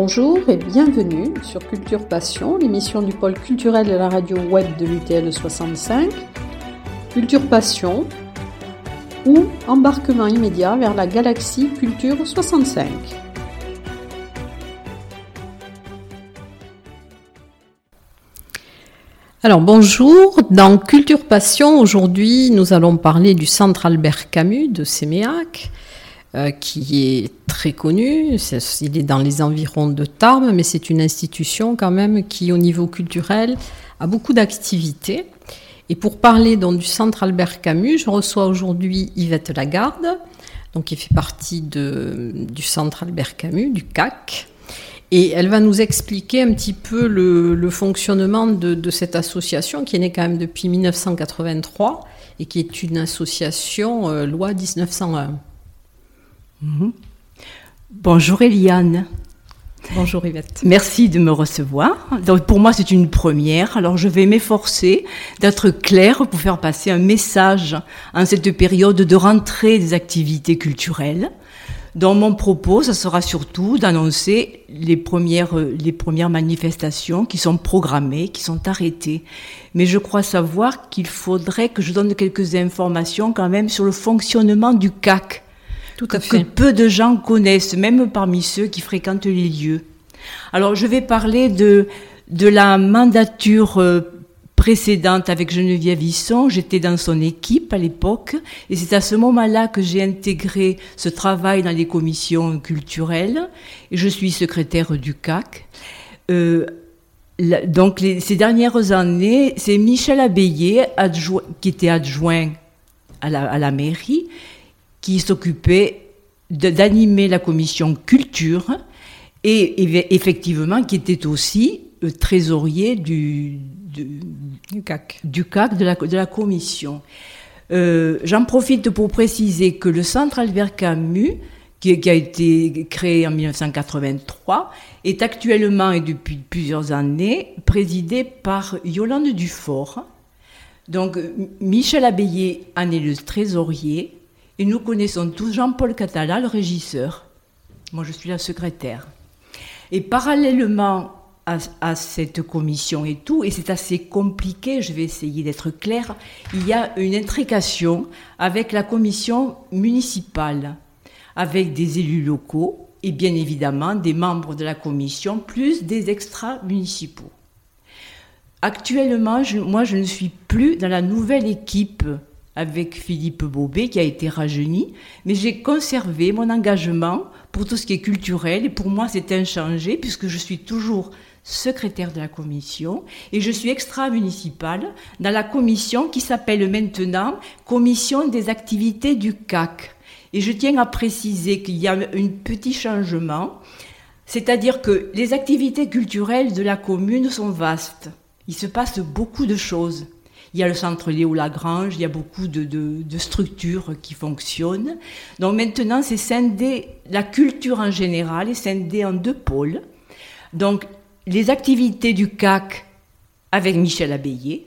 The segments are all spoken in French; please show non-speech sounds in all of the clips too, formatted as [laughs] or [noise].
Bonjour et bienvenue sur Culture Passion, l'émission du pôle culturel de la radio web de l'UTL 65. Culture Passion ou embarquement immédiat vers la galaxie Culture 65. Alors bonjour, dans Culture Passion, aujourd'hui nous allons parler du centre Albert Camus de Séméac. Euh, qui est très connu. il est dans les environs de Tarbes, mais c'est une institution quand même qui, au niveau culturel, a beaucoup d'activités. Et pour parler donc, du centre Albert Camus, je reçois aujourd'hui Yvette Lagarde, donc, qui fait partie du centre Albert Camus, du CAC. Et elle va nous expliquer un petit peu le, fonctionnement de, de, cette association qui est née quand même depuis 1983 et qui est une association euh, loi 1901. Mhm. Bonjour Eliane. Bonjour Yvette. Merci de me recevoir. Donc pour moi c'est une première. Alors je vais m'efforcer d'être claire pour faire passer un message en cette période de rentrée des activités culturelles. Dans mon propos, ça sera surtout d'annoncer les premières, les premières manifestations qui sont programmées, qui sont arrêtées. Mais je crois savoir qu'il faudrait que je donne quelques informations quand même sur le fonctionnement du CAC, tout à fait. que peu de gens connaissent, même parmi ceux qui fréquentent les lieux. Alors, je vais parler de, de la mandature euh, précédente avec Geneviève Visson. J'étais dans son équipe à l'époque et c'est à ce moment-là que j'ai intégré ce travail dans les commissions culturelles et je suis secrétaire du CAC. Euh, donc ces dernières années, c'est Michel Abeyé, qui était adjoint à la, à la mairie, qui s'occupait d'animer la commission culture et effectivement qui était aussi euh, trésorier du, du, CAC, du CAC de, la, de la commission. Euh, j'en profite pour préciser que le centre Albert Camus, qui, qui, a été créé en 1983, est actuellement et depuis plusieurs années présidé par Yolande Dufort. Donc Michel Abeyé en est le trésorier et nous connaissons tous Jean-Paul Catala, le régisseur. Moi, je suis la secrétaire. Et parallèlement à, cette commission et tout, et c'est assez compliqué, je vais essayer d'être claire, il y a une intrication avec la commission municipale, avec des élus locaux et bien évidemment des membres de la commission, plus des extra-municipaux. Actuellement, moi, je ne suis plus dans la nouvelle équipe avec Philippe Bobet qui a été rajeuni, mais j'ai conservé mon engagement pour tout ce qui est culturel et pour moi c'est inchangé puisque je suis toujours secrétaire de la commission et je suis extra-municipale dans la commission qui s'appelle maintenant Commission des activités du CAC. Et je tiens à préciser qu'il y a un petit changement, c'est-à-dire que les activités culturelles de la commune sont vastes. Il se passe beaucoup de choses. Il y a le centre Léo Lagrange, il y a beaucoup de, structures qui fonctionnent. Donc maintenant, c'est scindé, la culture en général est scindée en deux pôles. Donc les activités du CAC avec Michel Abeyé,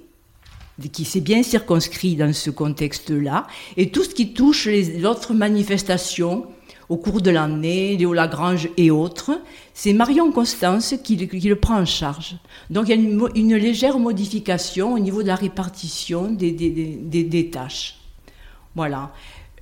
qui s'est bien circonscrit dans ce contexte-là, et tout ce qui touche les autres manifestations au cours de l'année, Léo Lagrange et autres, c'est Marion Constance qui, le prend en charge. Donc il y a une, légère modification au niveau de la répartition des, des, tâches. Voilà.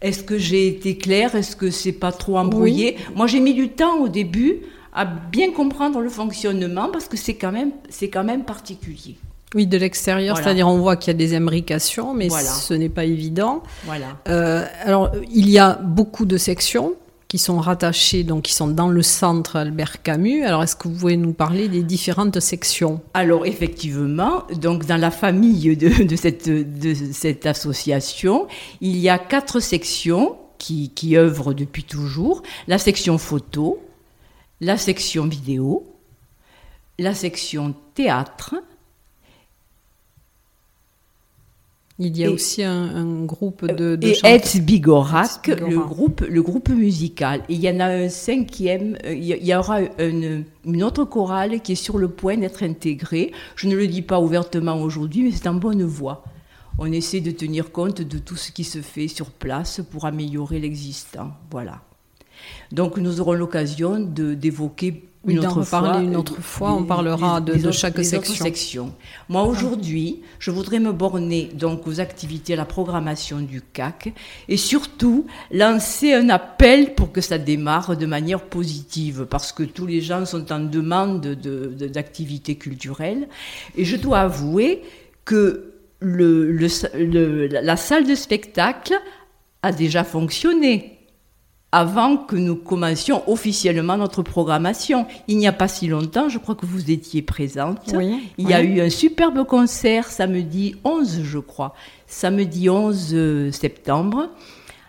Est-ce que j'ai été claire? Est-ce que c'est pas trop embrouillé? Moi, j'ai mis du temps au début à bien comprendre le fonctionnement parce que c'est quand même, c'est quand même particulier. Oui, de l'extérieur, c'est-à-dire on voit qu'il y a des imbrications, mais ce n'est pas évident. Voilà. Euh, alors, il y a beaucoup de sections qui sont rattachés, donc qui sont dans le centre Albert Camus. Alors, est-ce que vous pouvez nous parler des différentes sections? Alors, effectivement, donc dans la famille de, cette, de cette association, il y a quatre sections qui, qui œuvrent depuis toujours. La section photo, la section vidéo, la section théâtre, Il y a aussi un, groupe de, de et Bigorak, le groupe, le groupe musical. Et il y en a un cinquième, euh, il y aura une, une autre chorale qui est sur le point d'être intégrée. Je ne le dis pas ouvertement aujourd'hui, mais c'est en bonne voie. On essaie de tenir compte de tout ce qui se fait sur place pour améliorer l'existant. Voilà. Donc nous aurons l'occasion d'évoquer une autre fois, une autre fois, on parlera de, chaque section. Moi aujourd'hui, je voudrais me borner donc aux activités, à la programmation du CAC et surtout lancer un appel pour que ça démarre de manière positive parce que tous les gens sont en demande d'activités de, culturelles. Et je dois avouer que le, la salle de spectacle a déjà fonctionné avant que nous commencions officiellement notre programmation. Il n'y a pas si longtemps, je crois que vous étiez présente. Il y a eu un superbe concert samedi 11, je crois, samedi 11 euh, septembre,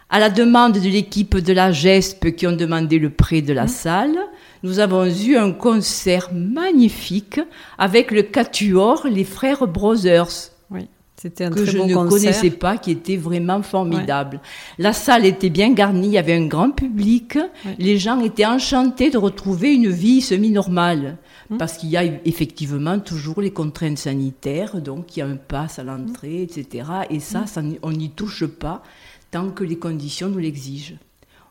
à la demande de l'équipe de la GESP qui ont demandé le prêt de la mmh. salle. Nous avons eu un concert magnifique avec le quatuor Les Frères Brothers. C'était un que je ne connaissais pas, qui était vraiment formidable. La salle était bien garnie, il y avait un grand public. Les gens étaient enchantés de retrouver une vie semi-normale. Hum. Parce qu'il y a effectivement toujours les contraintes sanitaires, donc il y a un pass à l'entrée, etc. Et ça, hum. ça on n'y touche pas tant que les conditions nous l'exigent.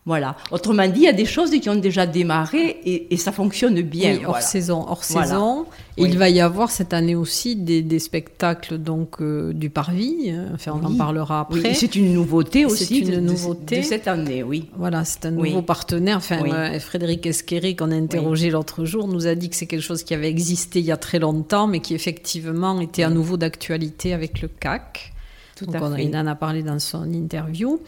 Voilà. Autrement dit, il y a des choses qui ont déjà démarré et, ça fonctionne bien. Oui, hors saison. Hors saison. Il va y avoir cette année aussi des, spectacles donc euh, du Parvis. Euh, enfin, on en parlera après. C'est une nouveauté aussi. C'est une de, nouveauté de, cette année, oui. Voilà, c'est un nouveau partenaire. Enfin, euh, Frédéric Esqueré, qu'on a interrogé l'autre jour, nous a dit que c'est quelque chose qui avait existé il y a très longtemps, mais qui effectivement était à nouveau d'actualité avec le CAC. Tout donc à fait. il en a parlé dans son interview.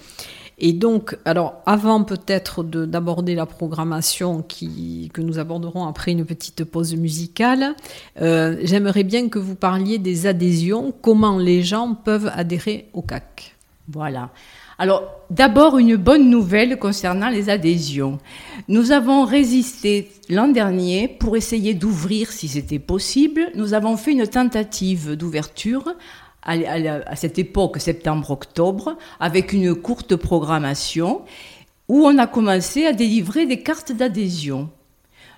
Et donc, alors avant peut-être d'aborder la programmation que nous aborderons après une petite pause musicale, euh, j'aimerais bien que vous parliez des adhésions, comment les gens peuvent adhérer au CAC. Voilà. Alors, d'abord, une bonne nouvelle concernant les adhésions. Nous avons résisté l'an dernier pour essayer d'ouvrir si c'était possible. Nous avons fait une tentative d'ouverture à, cette époque, septembre-octobre, avec une courte programmation où on a commencé à délivrer des cartes d'adhésion.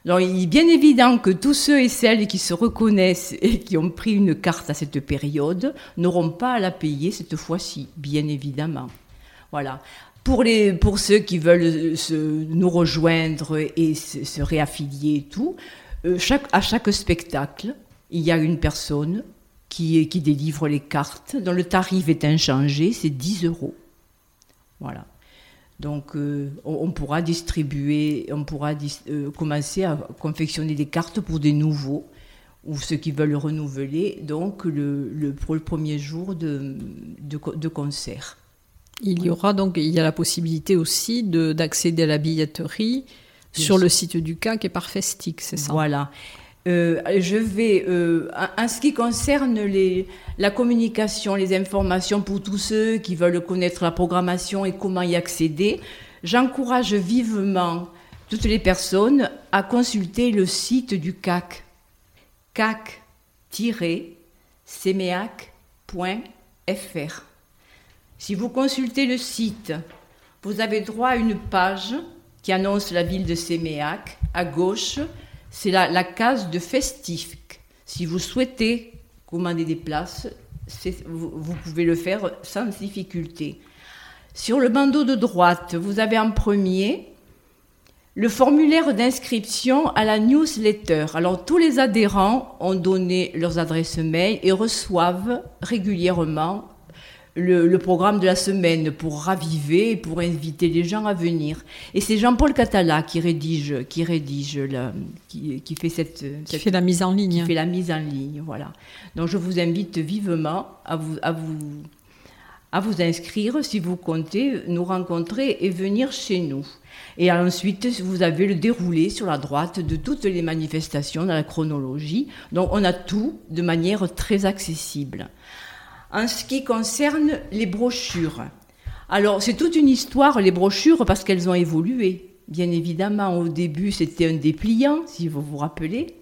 Il est bien évident que tous ceux et celles qui se reconnaissent [laughs] et qui ont pris une carte à cette période n'auront pas à la payer cette fois-ci, bien évidemment. Voilà. Pour, les, pour ceux qui veulent se, nous rejoindre et se, réaffilier et tout, euh, à chaque spectacle, il y a une personne qui, qui délivre les cartes, dont le tarif est inchangé, c'est 10 euros. Voilà. Donc euh, on, pourra distribuer, on pourra euh, commencer à confectionner des cartes pour des nouveaux ou ceux qui veulent renouveler, donc le, pour le premier jour de, de, concert. Il y aura donc il y a la possibilité aussi d'accéder à la billetterie sur le site du CAC et par Festic, c'est ça? Voilà. Euh, je vais, euh, en, ce qui concerne la communication, les informations pour tous ceux qui veulent connaître la programmation et comment y accéder, j'encourage vivement toutes les personnes à consulter le site du CAC, cac-semeac.fr. Si vous consultez le site, vous avez droit à une page qui annonce la ville de Séméac. À gauche, c'est la, case de festif. Si vous souhaitez commander des places, vous, pouvez le faire sans difficulté. Sur le bandeau de droite, vous avez en premier le formulaire d'inscription à la newsletter. Alors tous les adhérents ont donné leurs adresses mail et reçoivent régulièrement le, programme de la semaine pour raviver et pour inviter les gens à venir. Et c'est Jean-Paul Catala qui rédige, qui rédige, la, qui, qui, fait cette, qui fait la mise en ligne. Qui fait la mise en ligne, voilà. Donc je vous invite vivement à vous, à vous, à vous inscrire si vous comptez nous rencontrer et venir chez nous. Et ensuite, vous avez le déroulé sur la droite de toutes les manifestations dans la chronologie. Donc on a tout de manière très accessible en ce qui concerne les brochures. Alors, c'est toute une histoire, les brochures, parce qu'elles ont évolué. Bien évidemment, au début, c'était un dépliant, si vous vous rappelez,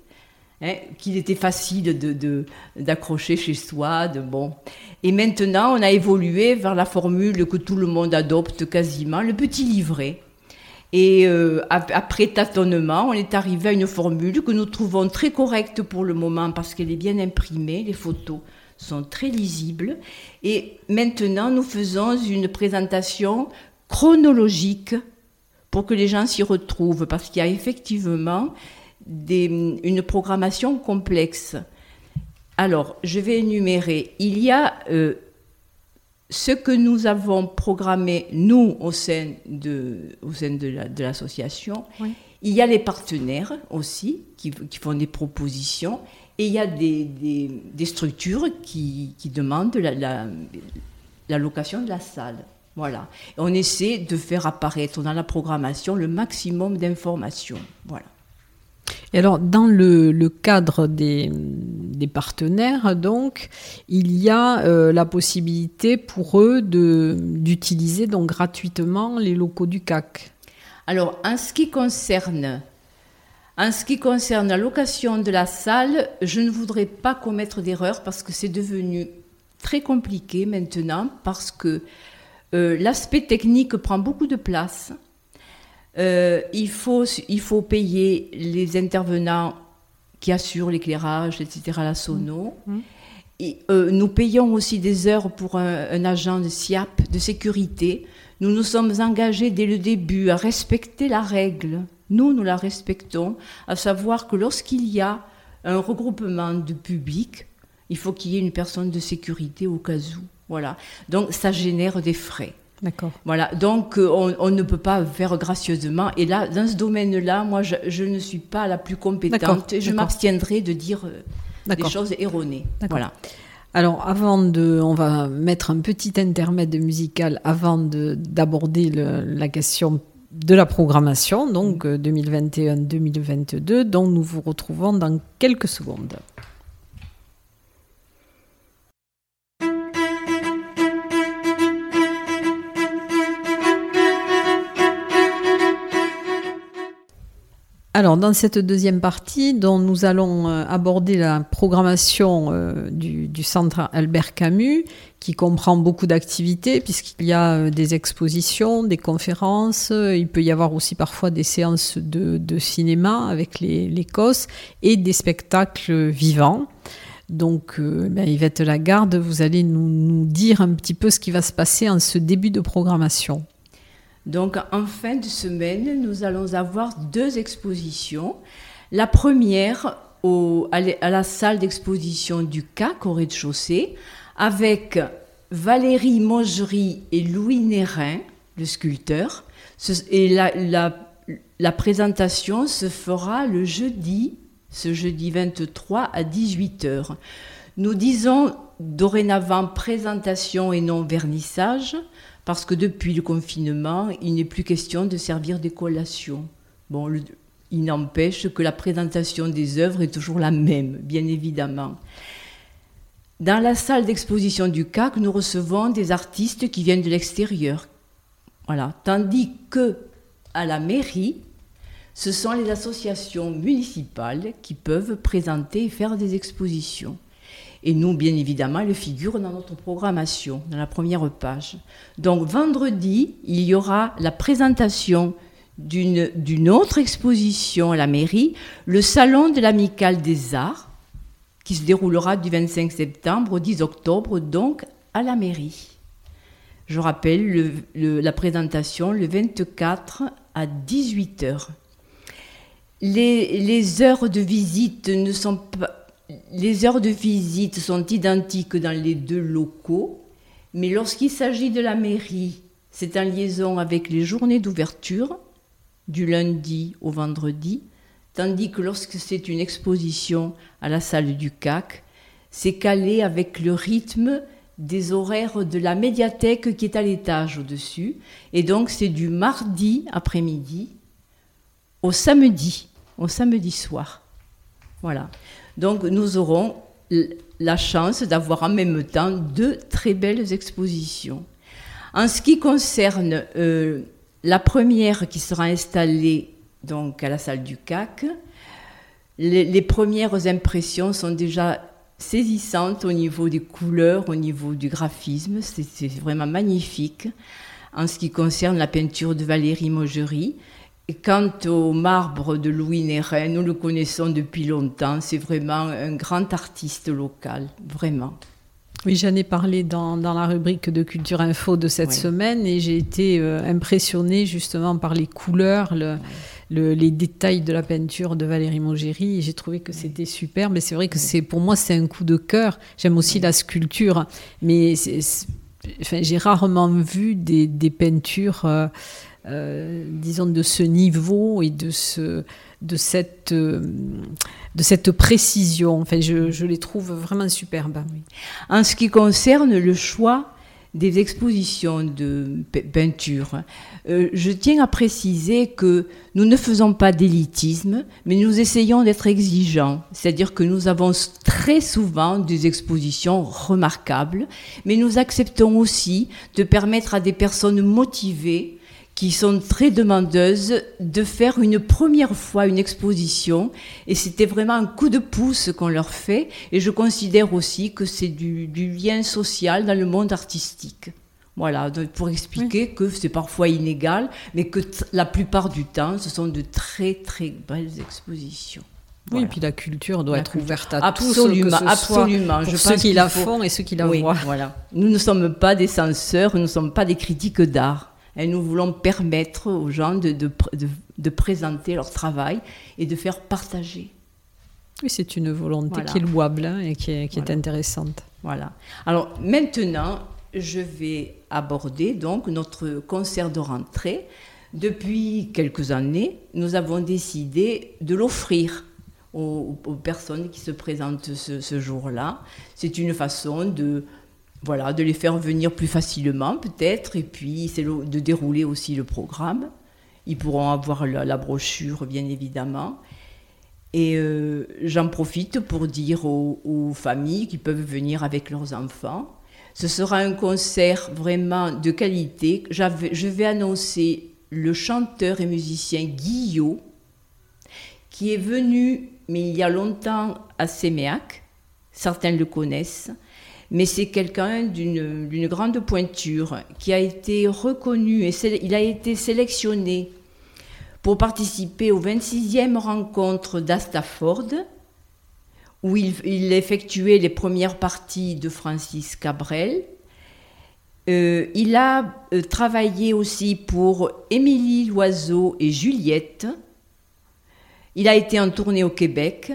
hein, qu'il était facile d'accrocher de, chez soi. De, bon. Et maintenant, on a évolué vers la formule que tout le monde adopte quasiment, le petit livret. Et euh, après tâtonnement, on est arrivé à une formule que nous trouvons très correcte pour le moment parce qu'elle est bien imprimée, les photos sont très lisibles. Et maintenant, nous faisons une présentation chronologique pour que les gens s'y retrouvent, parce qu'il y a effectivement une programmation complexe. Alors, je vais énumérer. Il y a euh, ce que nous avons programmé, nous, au sein de, au sein de l'association. Il y a les partenaires aussi qui, font des propositions. Et il y a des, des, structures qui, qui demandent la, la, la, location de la salle. Voilà. Et on essaie de faire apparaître dans la programmation le maximum d'informations. Voilà. Et alors, dans le, cadre des, partenaires, donc, il y a euh, la possibilité pour eux d'utiliser donc gratuitement les locaux du CAC. Alors, en ce qui concerne en ce qui concerne la location de la salle, je ne voudrais pas commettre d'erreur parce que c'est devenu très compliqué maintenant parce que euh, l'aspect technique prend beaucoup de place. Euh, il, faut, il faut payer les intervenants qui assurent l'éclairage, etc., la sono. Mmh. Et, euh, nous payons aussi des heures pour un, agent de SIAP, de sécurité. Nous nous sommes engagés dès le début à respecter la règle. Nous, nous la respectons, à savoir que lorsqu'il y a un regroupement de public, il faut qu'il y ait une personne de sécurité au cas où. Voilà. Donc ça génère des frais. D'accord. Voilà, donc euh, on, ne peut pas faire gracieusement. Et là, dans ce domaine-là, moi, je, ne suis pas la plus compétente et je m'abstiendrai de dire euh, des choses erronées. Voilà. Alors, avant de, on va mettre un petit intermède musical avant d'aborder la question de la programmation, donc 2021-2022, euh, dont nous vous retrouvons dans quelques secondes. Alors, dans cette deuxième partie, dont nous allons euh, aborder la programmation euh, du, centre Albert Camus, qui comprend beaucoup d'activités, puisqu'il y a euh, des expositions, des conférences, il peut y avoir aussi parfois des séances de, cinéma avec les, et des spectacles vivants. Donc, ben, Yvette Lagarde, vous allez nous dire un petit peu ce qui va se passer en ce début de programmation. Donc en fin de semaine, nous allons avoir deux expositions. La première à la salle d'exposition du CAC au rez-de-chaussée avec Valérie Mongerie et Louis Nérin, le sculpteur. Et la, présentation se fera le jeudi, ce jeudi 23 à 18h. Nous disons dorénavant présentation et non vernissage parce que depuis le confinement, il n'est plus question de servir des collations. Bon, il n'empêche que la présentation des œuvres est toujours la même, bien évidemment. Dans la salle d'exposition du CAC, nous recevons des artistes qui viennent de l'extérieur. Voilà. Tandis que à la mairie, ce sont les associations municipales qui peuvent présenter et faire des expositions. Et nous, bien évidemment, elle figure dans notre programmation, dans la première page. Donc vendredi, il y aura la présentation d'une autre exposition à la mairie, le Salon de l'Amicale des Arts, qui se déroulera du 25 septembre au 10 octobre, donc à la mairie. Je rappelle la présentation le 24 à 18h. Les, les heures de visite ne sont pas les heures de visite sont identiques dans les deux locaux, mais lorsqu'il s'agit de la mairie, c'est en liaison avec les journées d'ouverture, du lundi au vendredi, tandis que lorsque c'est une exposition à la salle du CAC, c'est calé avec le rythme des horaires de la médiathèque qui est à l'étage au-dessus, et donc c'est du mardi après-midi au samedi, au samedi soir. Voilà. Donc nous aurons la chance d'avoir en même temps deux très belles expositions. En ce qui concerne euh, la première qui sera installée donc à la salle du CAC, les, premières impressions sont déjà saisissantes au niveau des couleurs, au niveau du graphisme. C'est vraiment magnifique. En ce qui concerne la peinture de Valérie Maugerie, quant au marbre de Louis Nérin, nous le connaissons depuis longtemps. C'est vraiment un grand artiste local, vraiment. Oui, j'en ai parlé dans, dans, la rubrique de Culture Info de cette semaine et j'ai été euh, impressionnée justement par les couleurs, le, les détails de la peinture de Valérie Mongéry. J'ai trouvé que c'était super, mais c'est vrai que c'est pour moi c'est un coup de cœur. J'aime aussi la sculpture, mais enfin, j'ai rarement vu des, des peintures, euh, euh, disons, de ce niveau et de ce de cette, euh, de cette précision. Enfin, je, je les trouve vraiment superbes. En ce qui concerne le choix des expositions de peinture. Euh, je tiens à préciser que nous ne faisons pas d'élitisme, mais nous essayons d'être exigeants. C'est-à-dire que nous avons très souvent des expositions remarquables, mais nous acceptons aussi de permettre à des personnes motivées qui sont très demandeuses de faire une première fois une exposition. Et c'était vraiment un coup de pouce qu'on leur fait. Et je considère aussi que c'est du, lien social dans le monde artistique. Voilà, pour expliquer que c'est parfois inégal, mais que la plupart du temps, ce sont de très très belles expositions. Oui, et puis la culture doit être ouverte à absolument, tous, absolument. je ceux qui la font et ceux qui la voient. Voilà. Nous ne sommes pas des censeurs, nous ne sommes pas des critiques d'art. Et nous voulons permettre aux gens de, de, de, présenter leur travail et de faire partager. Oui, c'est une volonté qui est louable hein, et qui est, qui est intéressante. Voilà. Alors maintenant, je vais aborder donc notre concert de rentrée. Depuis quelques années, nous avons décidé de l'offrir aux, aux, personnes qui se présentent ce, ce jour-là. C'est une façon de voilà, de les faire venir plus facilement peut-être, et puis c'est de dérouler aussi le programme. Ils pourront avoir la, brochure, bien évidemment. Et euh, j'en profite pour dire aux, familles qui peuvent venir avec leurs enfants, ce sera un concert vraiment de qualité. Je vais annoncer le chanteur et musicien Guillot, qui est venu, mais il y a longtemps, à Séméac. Certains le connaissent mais c'est quelqu'un d'une grande pointure qui a été reconnu et il a été sélectionné pour participer aux 26e rencontres d'Astaford, où il, effectuait les premières parties de Francis Cabrel. Euh, il a euh, travaillé aussi pour Émilie Loiseau et Juliette. Il a été en tournée au Québec.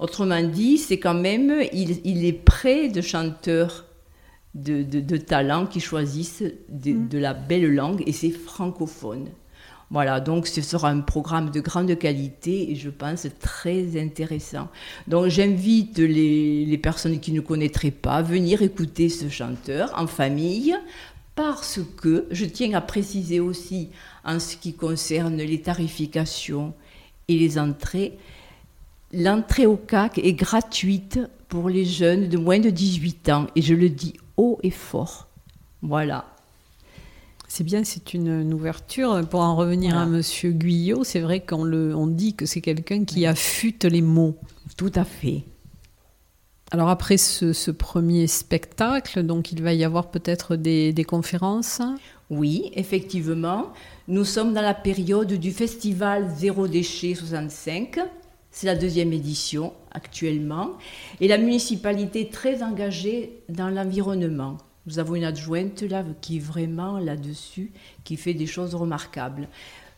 Autrement dit, c'est quand même, il, est près de chanteurs de, talent qui choisissent mm. de, la belle langue et c'est francophone. Voilà, donc ce sera un programme de grande qualité et je pense très intéressant. Donc j'invite les, les, personnes qui ne connaîtraient pas à venir écouter ce chanteur en famille parce que je tiens à préciser aussi en ce qui concerne les tarifications et les entrées, L'entrée au CAC est gratuite pour les jeunes de moins de 18 ans et je le dis haut et fort. Voilà. C'est bien, c'est une, ouverture. Pour en revenir à Monsieur Guyot, c'est vrai qu'on on dit que c'est quelqu'un qui affûte les mots. Tout à fait. Alors après ce, premier spectacle, donc il va y avoir peut-être des, des, conférences Oui, effectivement. Nous sommes dans la période du festival Zéro Déchet 65 c'est la deuxième édition actuellement. Et la municipalité est très engagée dans l'environnement. Nous avons une adjointe là qui est vraiment là-dessus, qui fait des choses remarquables.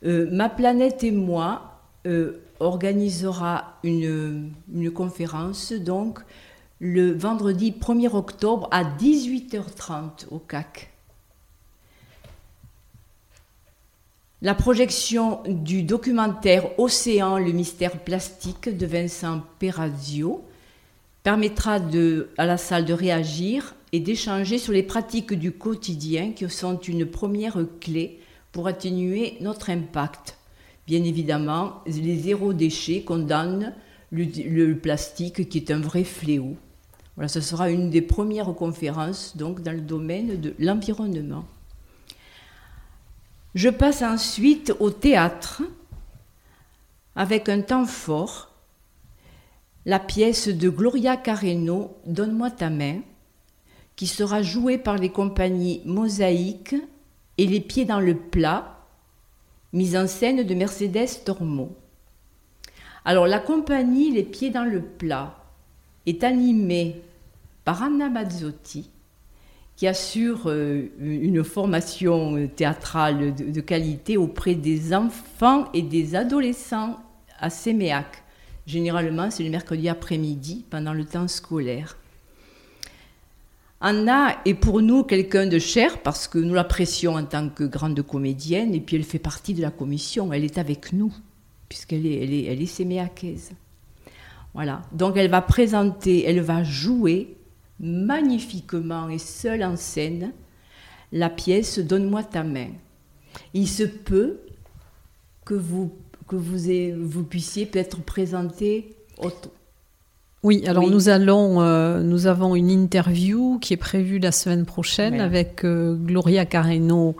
Euh, Ma planète et moi euh, organisera une, conférence donc le vendredi 1er octobre à 18h30 au CAC. La projection du documentaire Océan, le mystère plastique de Vincent Perazio permettra à la salle de réagir et d'échanger sur les pratiques du quotidien qui sont une première clé pour atténuer notre impact. Bien évidemment, les zéro déchets condamnent le, plastique qui est un vrai fléau. Voilà, ce sera une des premières conférences donc dans le domaine de l'environnement. Je passe ensuite au théâtre avec un temps fort, la pièce de Gloria Carreno, Donne-moi ta main, qui sera jouée par les compagnies Mosaïque et Les Pieds dans le plat, mise en scène de Mercedes Tormo. Alors la compagnie Les Pieds dans le plat est animée par Anna Mazzotti, qui assure euh, une formation théâtrale de, qualité auprès des enfants et des adolescents à Séméac. Généralement, c'est le mercredi après-midi, pendant le temps scolaire. Anna est pour nous quelqu'un de cher parce que nous l'apprécions en tant que grande comédienne et puis elle fait partie de la commission, elle est avec nous puisqu'elle est, elle est, elle est séméacaise. Voilà, donc elle va présenter, elle va jouer magnifiquement et seule en scène la pièce Donne-moi ta main. Il se peut que vous, que vous, vous puissiez peut-être présenter oui, alors nous allons, euh, nous avons une interview qui est prévue la semaine prochaine avec euh, Gloria Carreno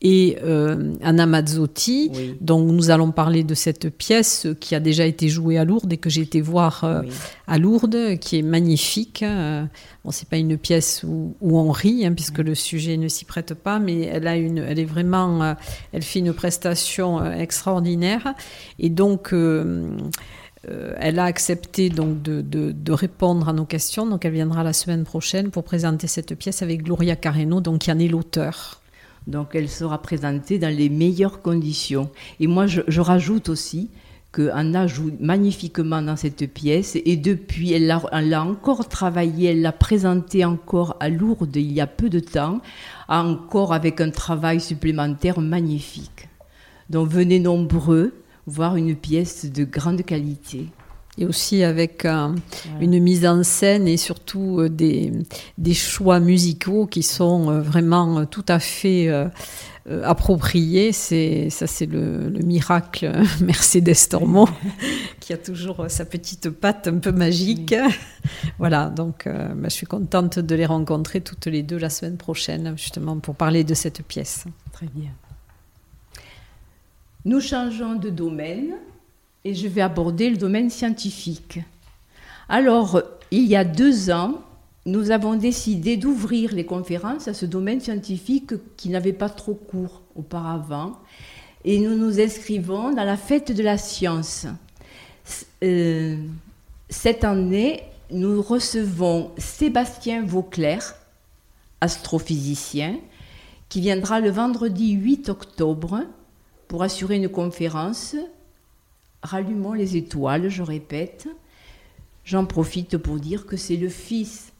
et euh, Anna Mazzotti. Donc nous allons parler de cette pièce qui a déjà été jouée à Lourdes et que j'ai été voir euh, à Lourdes, qui est magnifique. Euh, bon, c'est pas une pièce où, on rit, hein, puisque le sujet ne s'y prête pas, mais elle a une, elle est vraiment, euh, elle fait une prestation extraordinaire. Et donc elle a accepté donc de, de, de, répondre à nos questions. Donc elle viendra la semaine prochaine pour présenter cette pièce avec Gloria Carreno, donc qui en est l'auteur. Donc elle sera présentée dans les meilleures conditions. Et moi, je, rajoute aussi que Anna joue magnifiquement dans cette pièce et depuis, elle l'a encore travaillé, elle l'a présentée encore à Lourdes il y a peu de temps, encore avec un travail supplémentaire magnifique. Donc venez nombreux voir une pièce de grande qualité et aussi avec une mise en scène et surtout euh, des, des choix musicaux qui sont euh, vraiment euh, tout à fait appropriés. C'est ça, c'est le, miracle [laughs] Mercedes Tormo [laughs] qui a toujours sa petite patte un peu magique. [laughs] voilà, donc bah, je suis contente de les rencontrer toutes les deux la semaine prochaine, justement pour parler de cette pièce. Très bien. Nous changeons de domaine et je vais aborder le domaine scientifique. Alors, il y a deux ans, nous avons décidé d'ouvrir les conférences à ce domaine scientifique qui n'avait pas trop cours auparavant. Et nous nous inscrivons dans la fête de la science. Euh, cette année, nous recevons Sébastien Vauclair, astrophysicien, qui viendra le vendredi 8 octobre pour assurer une conférence Rallumons les étoiles, je répète. J'en profite pour dire que c'est le fils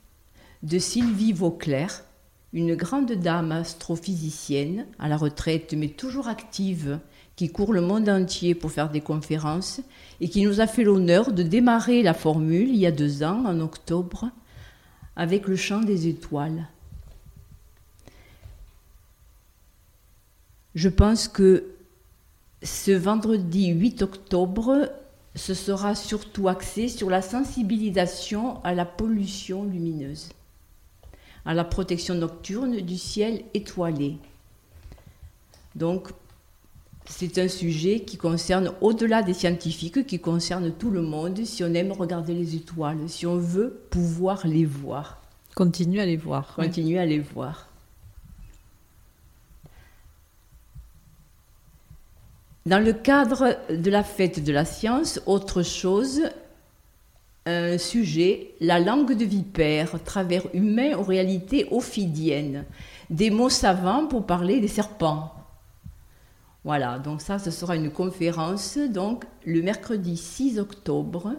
de Sylvie Vauclair, une grande dame astrophysicienne à la retraite mais toujours active, qui court le monde entier pour faire des conférences et qui nous a fait l'honneur de démarrer la formule il y a deux ans, en octobre, avec le chant des étoiles. Je pense que ce vendredi 8 octobre, ce sera surtout axé sur la sensibilisation à la pollution lumineuse, à la protection nocturne du ciel étoilé. Donc, c'est un sujet qui concerne, au-delà des scientifiques, qui concerne tout le monde si on aime regarder les étoiles, si on veut pouvoir les voir. Continuer à les voir. Continuer à les voir. Dans le cadre de la fête de la science, autre chose, un sujet, la langue de vipère, travers humain aux réalités ophidiennes. Des mots savants pour parler des serpents. Voilà, donc ça, ce sera une conférence, donc le mercredi 6 octobre,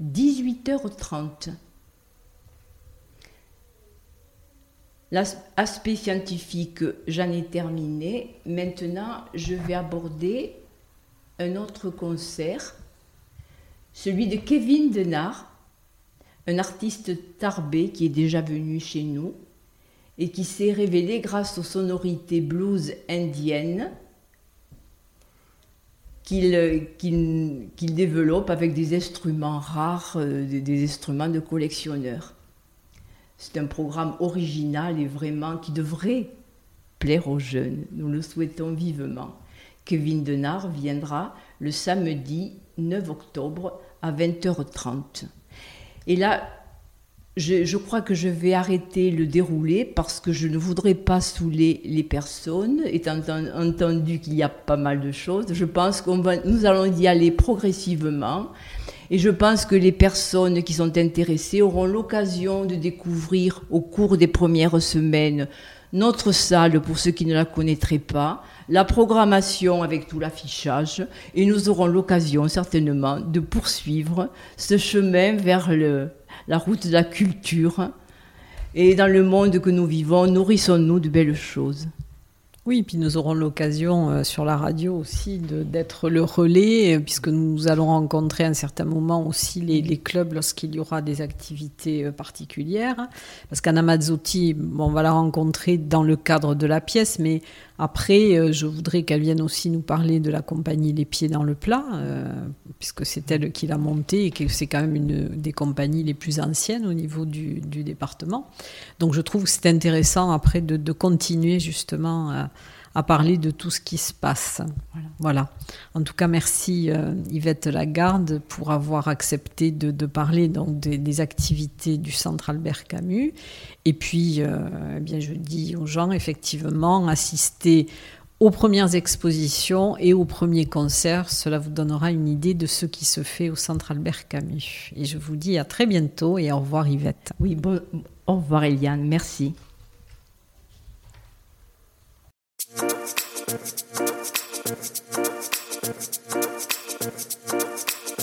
18h30. L'aspect scientifique, j'en ai terminé. Maintenant, je vais aborder un autre concert, celui de Kevin Denard, un artiste tarbé qui est déjà venu chez nous et qui s'est révélé grâce aux sonorités blues indiennes qu'il développe avec des instruments rares, euh, des instruments de collectionneurs. C'est un programme original et vraiment qui devrait plaire aux jeunes. Nous le souhaitons vivement. Kevin Denard viendra le samedi 9 octobre à 20h30. Et là, je, crois que je vais arrêter le déroulé parce que je ne voudrais pas saouler les personnes, étant entendu qu'il y a pas mal de choses. Je pense qu'on va, nous allons y aller progressivement. Et je pense que les personnes qui sont intéressées auront l'occasion de découvrir au cours des premières semaines notre salle pour ceux qui ne la connaîtraient pas, la programmation avec tout l'affichage, et nous aurons l'occasion certainement de poursuivre ce chemin vers la route de la culture. Et dans le monde que nous vivons, nourrissons-nous de belles choses. Oui, puis nous aurons l'occasion euh, sur la radio aussi d'être le relais, euh, puisque nous allons rencontrer à un certain moment aussi les, clubs lorsqu'il y aura des activités euh, particulières. Parce qu'Anna Mazzotti, on va la rencontrer dans le cadre de la pièce, mais après, euh, je voudrais qu'elle vienne aussi nous parler de la compagnie Les Pieds dans le Plat, euh, puisque c'est elle qui l'a montée et que c'est quand même une des compagnies les plus anciennes au niveau du, département. Donc je trouve que c'est intéressant après de, continuer justement parler de tout ce qui se passe. Voilà. En tout cas, merci euh, Yvette Lagarde pour avoir accepté de, parler donc des, activités du Centre Albert Camus et puis, euh, eh bien, je dis aux gens, effectivement, assister aux premières expositions et aux premiers concerts. Cela vous donnera une idée de ce qui se fait au Centre Albert Camus. Et je vous dis à très bientôt et au revoir Yvette. Oui, au revoir Eliane, merci. thank you